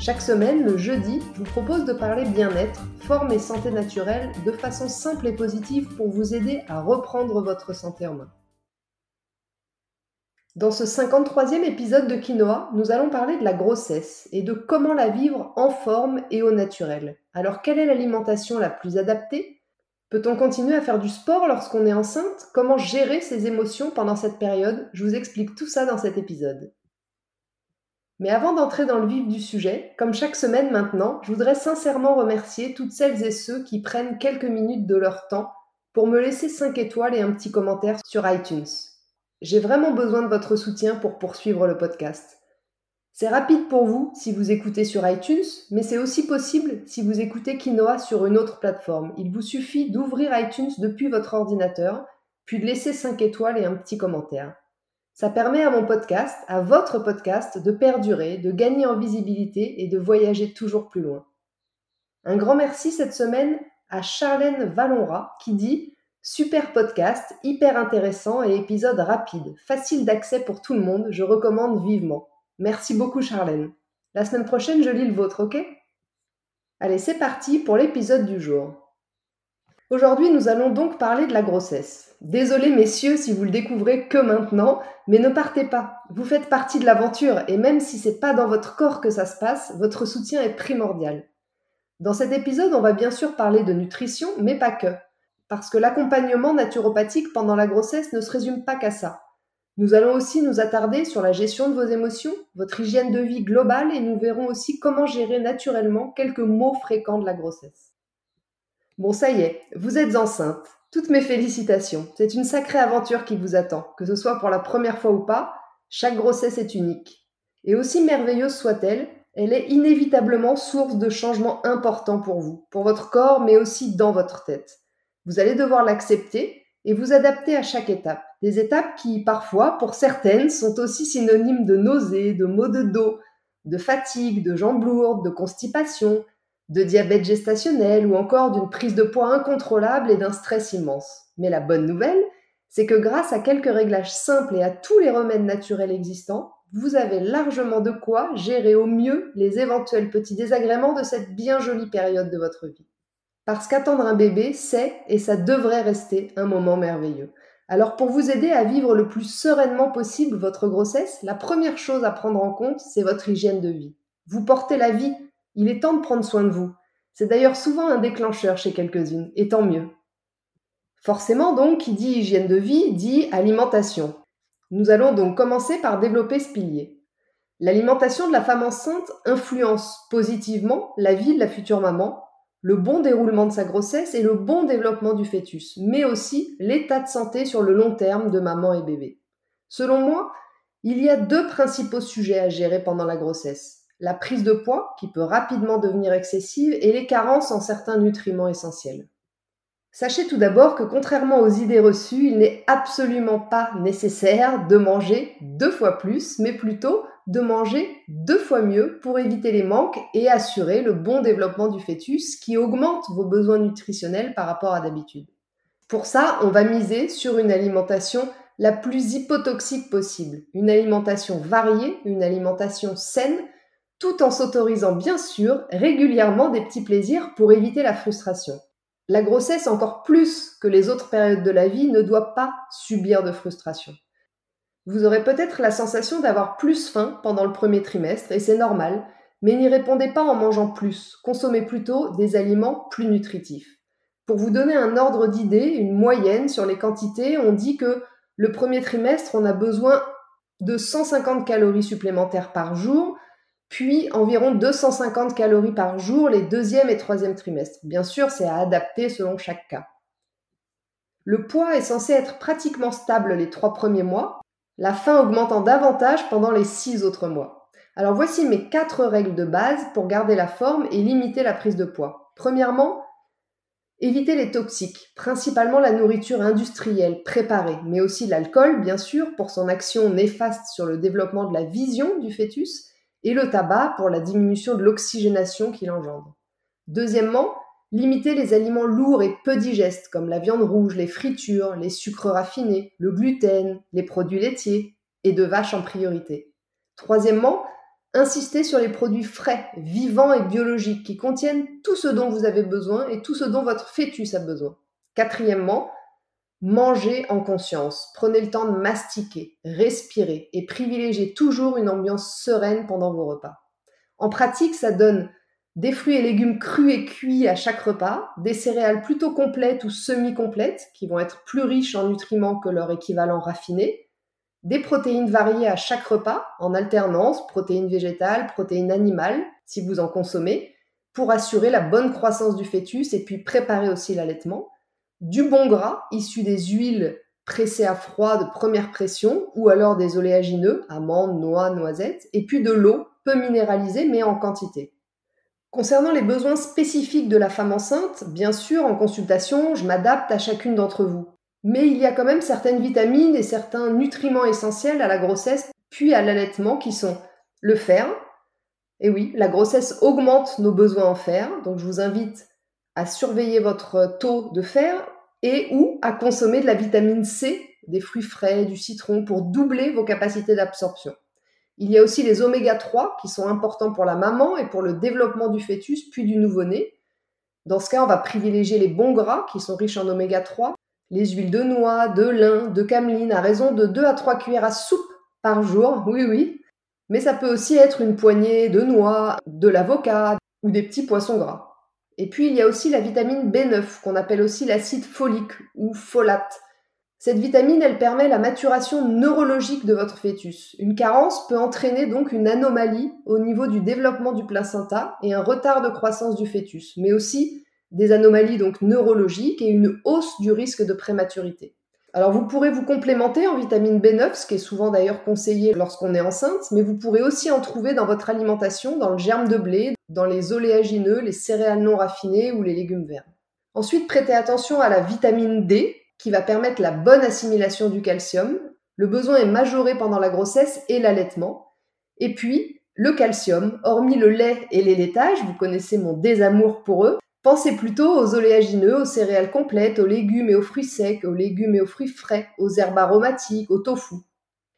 Chaque semaine, le jeudi, je vous propose de parler bien-être, forme et santé naturelle de façon simple et positive pour vous aider à reprendre votre santé en main. Dans ce 53e épisode de Quinoa, nous allons parler de la grossesse et de comment la vivre en forme et au naturel. Alors, quelle est l'alimentation la plus adaptée? Peut-on continuer à faire du sport lorsqu'on est enceinte? Comment gérer ses émotions pendant cette période? Je vous explique tout ça dans cet épisode. Mais avant d'entrer dans le vif du sujet, comme chaque semaine maintenant, je voudrais sincèrement remercier toutes celles et ceux qui prennent quelques minutes de leur temps pour me laisser 5 étoiles et un petit commentaire sur iTunes. J'ai vraiment besoin de votre soutien pour poursuivre le podcast. C'est rapide pour vous si vous écoutez sur iTunes, mais c'est aussi possible si vous écoutez Quinoa sur une autre plateforme. Il vous suffit d'ouvrir iTunes depuis votre ordinateur, puis de laisser 5 étoiles et un petit commentaire. Ça permet à mon podcast, à votre podcast, de perdurer, de gagner en visibilité et de voyager toujours plus loin. Un grand merci cette semaine à Charlène Vallonra qui dit Super podcast, hyper intéressant et épisode rapide, facile d'accès pour tout le monde, je recommande vivement. Merci beaucoup Charlène. La semaine prochaine, je lis le vôtre, ok? Allez, c'est parti pour l'épisode du jour. Aujourd'hui, nous allons donc parler de la grossesse. Désolé messieurs si vous le découvrez que maintenant, mais ne partez pas. Vous faites partie de l'aventure et même si c'est pas dans votre corps que ça se passe, votre soutien est primordial. Dans cet épisode, on va bien sûr parler de nutrition, mais pas que. Parce que l'accompagnement naturopathique pendant la grossesse ne se résume pas qu'à ça. Nous allons aussi nous attarder sur la gestion de vos émotions, votre hygiène de vie globale et nous verrons aussi comment gérer naturellement quelques mots fréquents de la grossesse. Bon, ça y est, vous êtes enceinte. Toutes mes félicitations. C'est une sacrée aventure qui vous attend. Que ce soit pour la première fois ou pas, chaque grossesse est unique. Et aussi merveilleuse soit-elle, elle est inévitablement source de changements importants pour vous, pour votre corps, mais aussi dans votre tête. Vous allez devoir l'accepter et vous adapter à chaque étape. Des étapes qui, parfois, pour certaines, sont aussi synonymes de nausées, de maux de dos, de fatigue, de jambes lourdes, de constipation, de diabète gestationnel ou encore d'une prise de poids incontrôlable et d'un stress immense. Mais la bonne nouvelle, c'est que grâce à quelques réglages simples et à tous les remèdes naturels existants, vous avez largement de quoi gérer au mieux les éventuels petits désagréments de cette bien jolie période de votre vie. Parce qu'attendre un bébé, c'est et ça devrait rester un moment merveilleux. Alors pour vous aider à vivre le plus sereinement possible votre grossesse, la première chose à prendre en compte, c'est votre hygiène de vie. Vous portez la vie, il est temps de prendre soin de vous. C'est d'ailleurs souvent un déclencheur chez quelques-unes, et tant mieux. Forcément donc, qui dit hygiène de vie dit alimentation. Nous allons donc commencer par développer ce pilier. L'alimentation de la femme enceinte influence positivement la vie de la future maman, le bon déroulement de sa grossesse et le bon développement du fœtus, mais aussi l'état de santé sur le long terme de maman et bébé. Selon moi, il y a deux principaux sujets à gérer pendant la grossesse. La prise de poids, qui peut rapidement devenir excessive, et les carences en certains nutriments essentiels. Sachez tout d'abord que contrairement aux idées reçues, il n'est absolument pas nécessaire de manger deux fois plus, mais plutôt de manger deux fois mieux pour éviter les manques et assurer le bon développement du fœtus qui augmente vos besoins nutritionnels par rapport à d'habitude. Pour ça, on va miser sur une alimentation la plus hypotoxique possible, une alimentation variée, une alimentation saine, tout en s'autorisant bien sûr régulièrement des petits plaisirs pour éviter la frustration. La grossesse, encore plus que les autres périodes de la vie, ne doit pas subir de frustration. Vous aurez peut-être la sensation d'avoir plus faim pendant le premier trimestre, et c'est normal, mais n'y répondez pas en mangeant plus, consommez plutôt des aliments plus nutritifs. Pour vous donner un ordre d'idée, une moyenne sur les quantités, on dit que le premier trimestre, on a besoin de 150 calories supplémentaires par jour, puis environ 250 calories par jour les deuxième et troisième trimestres. Bien sûr, c'est à adapter selon chaque cas. Le poids est censé être pratiquement stable les trois premiers mois, la faim augmentant davantage pendant les six autres mois. Alors voici mes quatre règles de base pour garder la forme et limiter la prise de poids. Premièrement, évitez les toxiques, principalement la nourriture industrielle préparée, mais aussi l'alcool, bien sûr, pour son action néfaste sur le développement de la vision du fœtus, et le tabac pour la diminution de l'oxygénation qu'il engendre. Deuxièmement, limitez les aliments lourds et peu digestes comme la viande rouge, les fritures, les sucres raffinés, le gluten, les produits laitiers et de vache en priorité. Troisièmement, insistez sur les produits frais, vivants et biologiques qui contiennent tout ce dont vous avez besoin et tout ce dont votre fœtus a besoin. Quatrièmement, mangez en conscience. Prenez le temps de mastiquer, respirer et privilégiez toujours une ambiance sereine pendant vos repas. En pratique, ça donne des fruits et légumes crus et cuits à chaque repas, des céréales plutôt complètes ou semi-complètes qui vont être plus riches en nutriments que leur équivalent raffiné, des protéines variées à chaque repas en alternance, protéines végétales, protéines animales si vous en consommez, pour assurer la bonne croissance du fœtus et puis préparer aussi l'allaitement, du bon gras issu des huiles pressées à froid de première pression ou alors des oléagineux, amandes, noix, noisettes, et puis de l'eau peu minéralisée mais en quantité. Concernant les besoins spécifiques de la femme enceinte, bien sûr, en consultation, je m'adapte à chacune d'entre vous. Mais il y a quand même certaines vitamines et certains nutriments essentiels à la grossesse puis à l'allaitement qui sont le fer. Et oui, la grossesse augmente nos besoins en fer, donc je vous invite à surveiller votre taux de fer et ou à consommer de la vitamine C, des fruits frais, du citron pour doubler vos capacités d'absorption. Il y a aussi les oméga 3 qui sont importants pour la maman et pour le développement du fœtus puis du nouveau-né. Dans ce cas, on va privilégier les bons gras qui sont riches en oméga 3, les huiles de noix, de lin, de cameline à raison de 2 à 3 cuillères à soupe par jour. Oui oui. Mais ça peut aussi être une poignée de noix, de l'avocat ou des petits poissons gras. Et puis il y a aussi la vitamine B9 qu'on appelle aussi l'acide folique ou folate cette vitamine, elle permet la maturation neurologique de votre fœtus. Une carence peut entraîner donc une anomalie au niveau du développement du placenta et un retard de croissance du fœtus, mais aussi des anomalies donc neurologiques et une hausse du risque de prématurité. Alors vous pourrez vous complémenter en vitamine B9, ce qui est souvent d'ailleurs conseillé lorsqu'on est enceinte, mais vous pourrez aussi en trouver dans votre alimentation, dans le germe de blé, dans les oléagineux, les céréales non raffinées ou les légumes verts. Ensuite, prêtez attention à la vitamine D, qui va permettre la bonne assimilation du calcium. Le besoin est majoré pendant la grossesse et l'allaitement. Et puis, le calcium, hormis le lait et les laitages, vous connaissez mon désamour pour eux, pensez plutôt aux oléagineux, aux céréales complètes, aux légumes et aux fruits secs, aux légumes et aux fruits frais, aux herbes aromatiques, au tofu.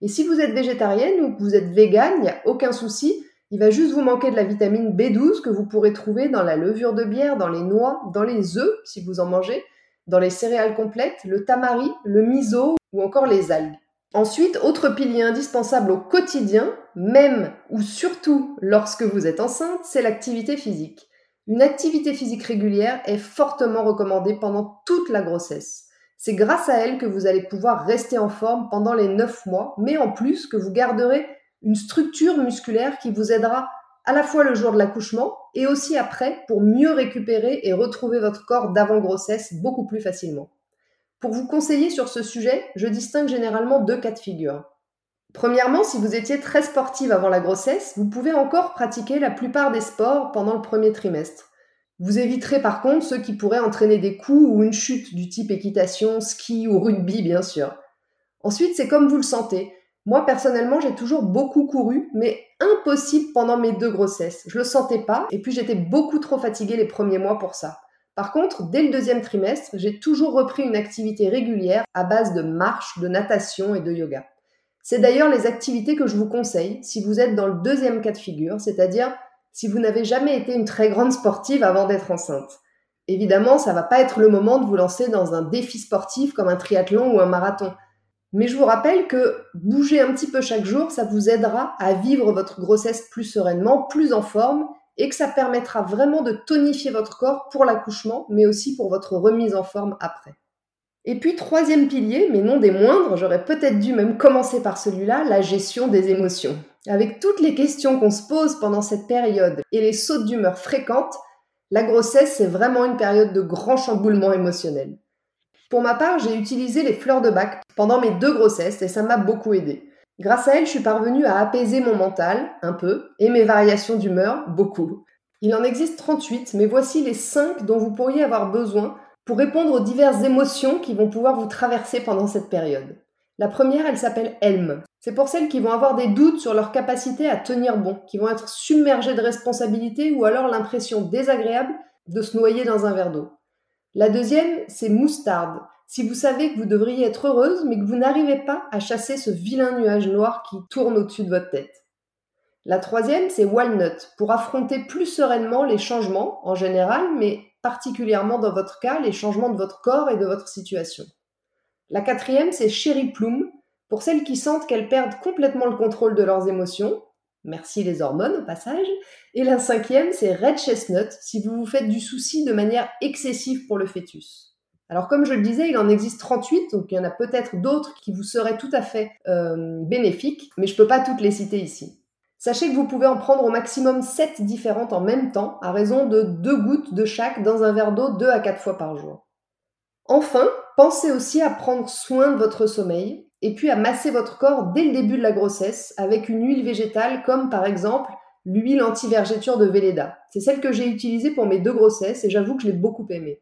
Et si vous êtes végétarienne ou que vous êtes végane, il n'y a aucun souci, il va juste vous manquer de la vitamine B12 que vous pourrez trouver dans la levure de bière, dans les noix, dans les œufs si vous en mangez, dans les céréales complètes, le tamari, le miso ou encore les algues. Ensuite, autre pilier indispensable au quotidien, même ou surtout lorsque vous êtes enceinte, c'est l'activité physique. Une activité physique régulière est fortement recommandée pendant toute la grossesse. C'est grâce à elle que vous allez pouvoir rester en forme pendant les 9 mois, mais en plus que vous garderez une structure musculaire qui vous aidera à la fois le jour de l'accouchement et aussi après pour mieux récupérer et retrouver votre corps d'avant-grossesse beaucoup plus facilement. Pour vous conseiller sur ce sujet, je distingue généralement deux cas de figure. Premièrement, si vous étiez très sportive avant la grossesse, vous pouvez encore pratiquer la plupart des sports pendant le premier trimestre. Vous éviterez par contre ceux qui pourraient entraîner des coups ou une chute du type équitation, ski ou rugby bien sûr. Ensuite, c'est comme vous le sentez. Moi, personnellement, j'ai toujours beaucoup couru, mais impossible pendant mes deux grossesses. Je le sentais pas, et puis j'étais beaucoup trop fatiguée les premiers mois pour ça. Par contre, dès le deuxième trimestre, j'ai toujours repris une activité régulière à base de marche, de natation et de yoga. C'est d'ailleurs les activités que je vous conseille si vous êtes dans le deuxième cas de figure, c'est-à-dire si vous n'avez jamais été une très grande sportive avant d'être enceinte. Évidemment, ça va pas être le moment de vous lancer dans un défi sportif comme un triathlon ou un marathon. Mais je vous rappelle que bouger un petit peu chaque jour, ça vous aidera à vivre votre grossesse plus sereinement, plus en forme, et que ça permettra vraiment de tonifier votre corps pour l'accouchement, mais aussi pour votre remise en forme après. Et puis troisième pilier, mais non des moindres, j'aurais peut-être dû même commencer par celui-là, la gestion des émotions. Avec toutes les questions qu'on se pose pendant cette période et les sautes d'humeur fréquentes, la grossesse, c'est vraiment une période de grand chamboulement émotionnel. Pour ma part, j'ai utilisé les fleurs de bac pendant mes deux grossesses et ça m'a beaucoup aidé. Grâce à elle, je suis parvenue à apaiser mon mental, un peu, et mes variations d'humeur, beaucoup. Il en existe 38, mais voici les 5 dont vous pourriez avoir besoin pour répondre aux diverses émotions qui vont pouvoir vous traverser pendant cette période. La première, elle s'appelle Elm. C'est pour celles qui vont avoir des doutes sur leur capacité à tenir bon, qui vont être submergées de responsabilités ou alors l'impression désagréable de se noyer dans un verre d'eau. La deuxième, c'est Moustarde. Si vous savez que vous devriez être heureuse, mais que vous n'arrivez pas à chasser ce vilain nuage noir qui tourne au-dessus de votre tête. La troisième, c'est Walnut, pour affronter plus sereinement les changements en général, mais particulièrement dans votre cas, les changements de votre corps et de votre situation. La quatrième, c'est Cherry Plum, pour celles qui sentent qu'elles perdent complètement le contrôle de leurs émotions. Merci les hormones au passage. Et la cinquième, c'est Red Chestnut, si vous vous faites du souci de manière excessive pour le fœtus. Alors comme je le disais, il en existe 38, donc il y en a peut-être d'autres qui vous seraient tout à fait euh, bénéfiques, mais je ne peux pas toutes les citer ici. Sachez que vous pouvez en prendre au maximum 7 différentes en même temps, à raison de 2 gouttes de chaque dans un verre d'eau 2 à 4 fois par jour. Enfin, pensez aussi à prendre soin de votre sommeil et puis à masser votre corps dès le début de la grossesse avec une huile végétale comme par exemple l'huile anti-vergéture de Velleda. C'est celle que j'ai utilisée pour mes deux grossesses et j'avoue que je l'ai beaucoup aimée.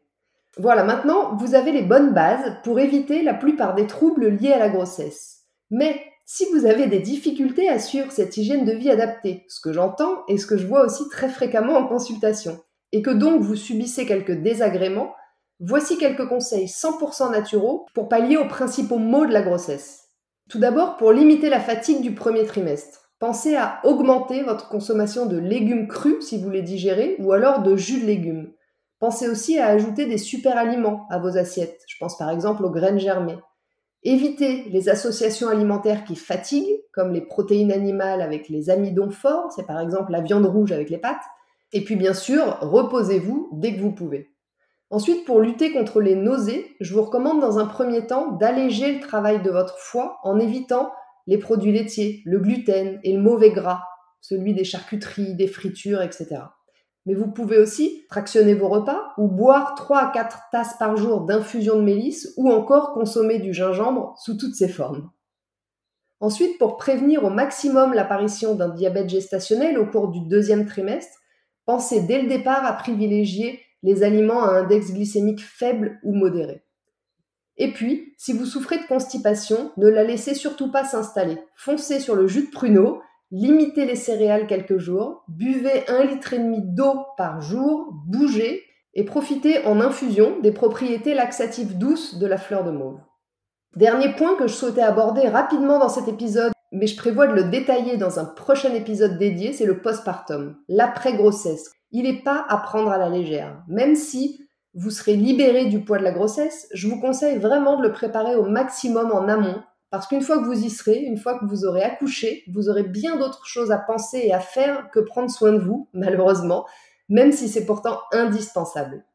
Voilà, maintenant vous avez les bonnes bases pour éviter la plupart des troubles liés à la grossesse. Mais si vous avez des difficultés à suivre cette hygiène de vie adaptée, ce que j'entends et ce que je vois aussi très fréquemment en consultation, et que donc vous subissez quelques désagréments, voici quelques conseils 100% naturaux pour pallier aux principaux maux de la grossesse. Tout d'abord, pour limiter la fatigue du premier trimestre, pensez à augmenter votre consommation de légumes crus si vous les digérez, ou alors de jus de légumes. Pensez aussi à ajouter des super aliments à vos assiettes. Je pense par exemple aux graines germées. Évitez les associations alimentaires qui fatiguent, comme les protéines animales avec les amidons forts, c'est par exemple la viande rouge avec les pâtes. Et puis bien sûr, reposez-vous dès que vous pouvez. Ensuite, pour lutter contre les nausées, je vous recommande dans un premier temps d'alléger le travail de votre foie en évitant les produits laitiers, le gluten et le mauvais gras, celui des charcuteries, des fritures, etc. Mais vous pouvez aussi fractionner vos repas ou boire 3 à 4 tasses par jour d'infusion de mélisse ou encore consommer du gingembre sous toutes ses formes. Ensuite, pour prévenir au maximum l'apparition d'un diabète gestationnel au cours du deuxième trimestre, pensez dès le départ à privilégier les aliments à index glycémique faible ou modéré. Et puis, si vous souffrez de constipation, ne la laissez surtout pas s'installer. Foncez sur le jus de pruneau limitez les céréales quelques jours, buvez un litre et demi d'eau par jour, bougez et profitez en infusion des propriétés laxatives douces de la fleur de mauve. Dernier point que je souhaitais aborder rapidement dans cet épisode, mais je prévois de le détailler dans un prochain épisode dédié, c'est le postpartum, l'après-grossesse. Il n'est pas à prendre à la légère. Même si vous serez libéré du poids de la grossesse, je vous conseille vraiment de le préparer au maximum en amont parce qu'une fois que vous y serez, une fois que vous aurez accouché, vous aurez bien d'autres choses à penser et à faire que prendre soin de vous, malheureusement, même si c'est pourtant indispensable.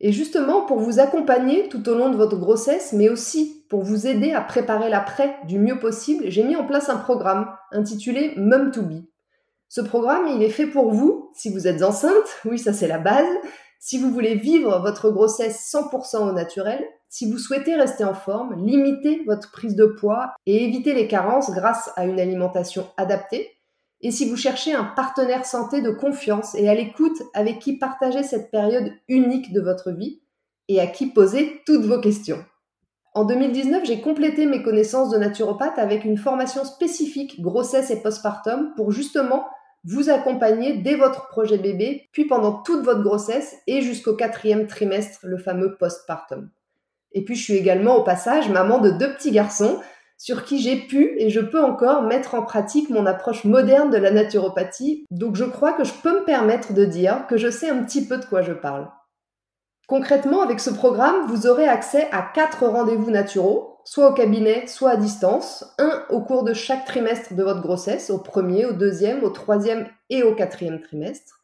Et justement, pour vous accompagner tout au long de votre grossesse, mais aussi pour vous aider à préparer l'après du mieux possible, j'ai mis en place un programme intitulé Mum to Be. Ce programme, il est fait pour vous, si vous êtes enceinte, oui, ça c'est la base, si vous voulez vivre votre grossesse 100% au naturel, si vous souhaitez rester en forme, limitez votre prise de poids et évitez les carences grâce à une alimentation adaptée. Et si vous cherchez un partenaire santé de confiance et à l'écoute avec qui partager cette période unique de votre vie et à qui poser toutes vos questions. En 2019, j'ai complété mes connaissances de naturopathe avec une formation spécifique grossesse et postpartum pour justement vous accompagner dès votre projet bébé, puis pendant toute votre grossesse et jusqu'au quatrième trimestre, le fameux postpartum. Et puis je suis également au passage maman de deux petits garçons sur qui j'ai pu et je peux encore mettre en pratique mon approche moderne de la naturopathie. Donc je crois que je peux me permettre de dire que je sais un petit peu de quoi je parle. Concrètement, avec ce programme, vous aurez accès à quatre rendez-vous naturaux, soit au cabinet, soit à distance, un au cours de chaque trimestre de votre grossesse, au premier, au deuxième, au troisième et au quatrième trimestre.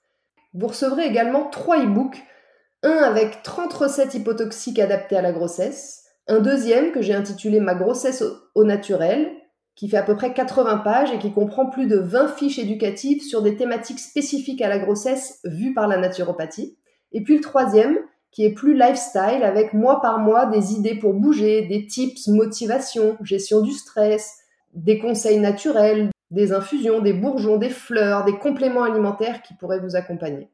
Vous recevrez également trois e-books un avec 30 recettes hypotoxiques adaptées à la grossesse, un deuxième que j'ai intitulé Ma grossesse au naturel, qui fait à peu près 80 pages et qui comprend plus de 20 fiches éducatives sur des thématiques spécifiques à la grossesse vues par la naturopathie. Et puis le troisième, qui est plus lifestyle, avec mois par mois des idées pour bouger, des tips, motivation, gestion du stress, des conseils naturels, des infusions, des bourgeons, des fleurs, des compléments alimentaires qui pourraient vous accompagner.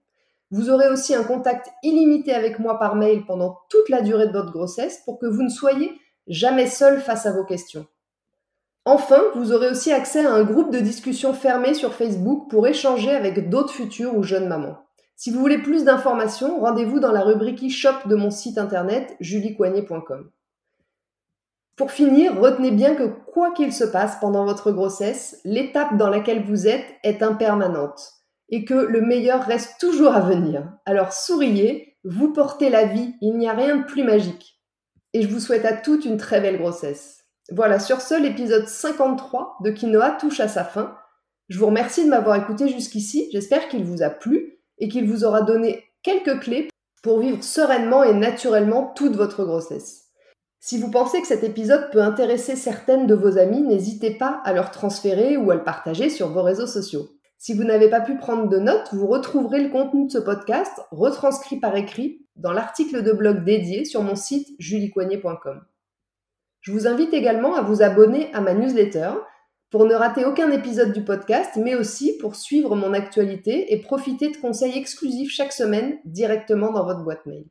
Vous aurez aussi un contact illimité avec moi par mail pendant toute la durée de votre grossesse pour que vous ne soyez jamais seul face à vos questions. Enfin, vous aurez aussi accès à un groupe de discussion fermé sur Facebook pour échanger avec d'autres futures ou jeunes mamans. Si vous voulez plus d'informations, rendez-vous dans la rubrique e-shop de mon site internet juliecoignet.com. Pour finir, retenez bien que quoi qu'il se passe pendant votre grossesse, l'étape dans laquelle vous êtes est impermanente et que le meilleur reste toujours à venir. Alors souriez, vous portez la vie, il n'y a rien de plus magique. Et je vous souhaite à toutes une très belle grossesse. Voilà, sur ce, l'épisode 53 de Quinoa touche à sa fin. Je vous remercie de m'avoir écouté jusqu'ici, j'espère qu'il vous a plu et qu'il vous aura donné quelques clés pour vivre sereinement et naturellement toute votre grossesse. Si vous pensez que cet épisode peut intéresser certaines de vos amies, n'hésitez pas à leur transférer ou à le partager sur vos réseaux sociaux. Si vous n'avez pas pu prendre de notes, vous retrouverez le contenu de ce podcast retranscrit par écrit dans l'article de blog dédié sur mon site juliecoignet.com. Je vous invite également à vous abonner à ma newsletter pour ne rater aucun épisode du podcast, mais aussi pour suivre mon actualité et profiter de conseils exclusifs chaque semaine directement dans votre boîte mail.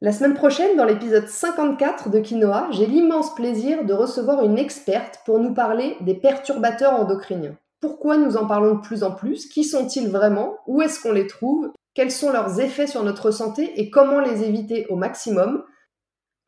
La semaine prochaine, dans l'épisode 54 de Quinoa, j'ai l'immense plaisir de recevoir une experte pour nous parler des perturbateurs endocriniens. Pourquoi nous en parlons de plus en plus Qui sont-ils vraiment Où est-ce qu'on les trouve Quels sont leurs effets sur notre santé et comment les éviter au maximum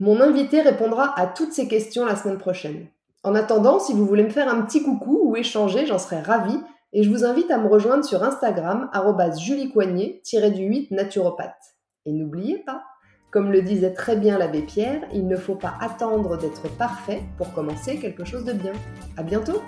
Mon invité répondra à toutes ces questions la semaine prochaine. En attendant, si vous voulez me faire un petit coucou ou échanger, j'en serais ravie et je vous invite à me rejoindre sur Instagram juliecoignet-du8 naturopathe. Et n'oubliez pas, comme le disait très bien l'abbé Pierre, il ne faut pas attendre d'être parfait pour commencer quelque chose de bien. À bientôt!